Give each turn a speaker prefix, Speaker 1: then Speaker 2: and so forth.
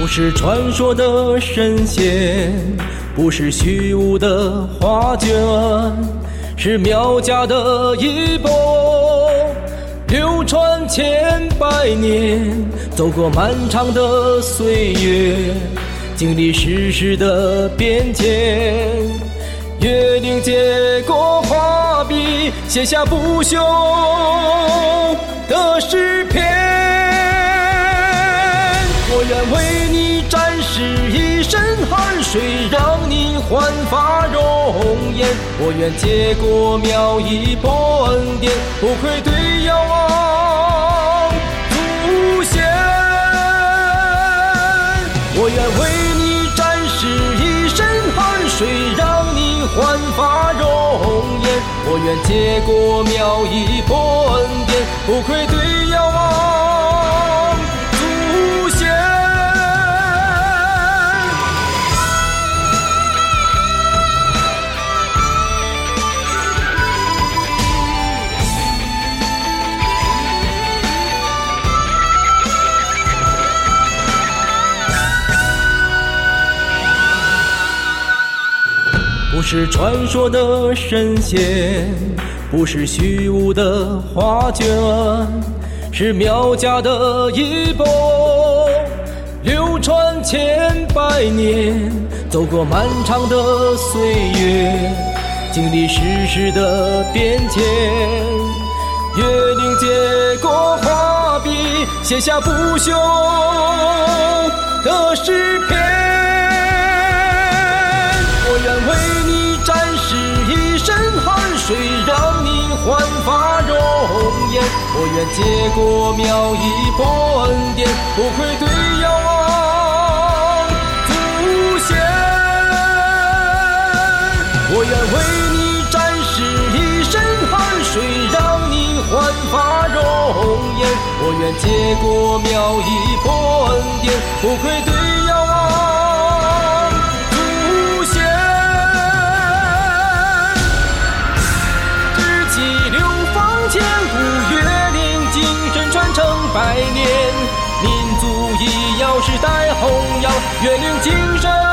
Speaker 1: 不是传说的神仙，不是虚无的画卷，是苗家的衣钵，流传千百年，走过漫长的岁月，经历世事的变迁，约定接过画笔，写下不朽的诗篇。愿为你展示一身汗水，让你焕发容颜。我愿接过苗一波恩典，不愧对遥望祖先。我愿为你展示一身汗水，让你焕发容颜。我愿接过苗一波恩典，不愧对遥望不是传说的神仙，不是虚无的画卷，是苗家的衣钵，流传千百年，走过漫长的岁月，经历世事的变迁，月灵接过画笔，写下不朽的诗篇。我愿接过苗一波恩典，不愧对遥望祖先。我愿为你展示一身汗水，让你焕发容颜。我愿接过苗一波恩典，不愧对百年。民族医药世代弘扬，月灵精神。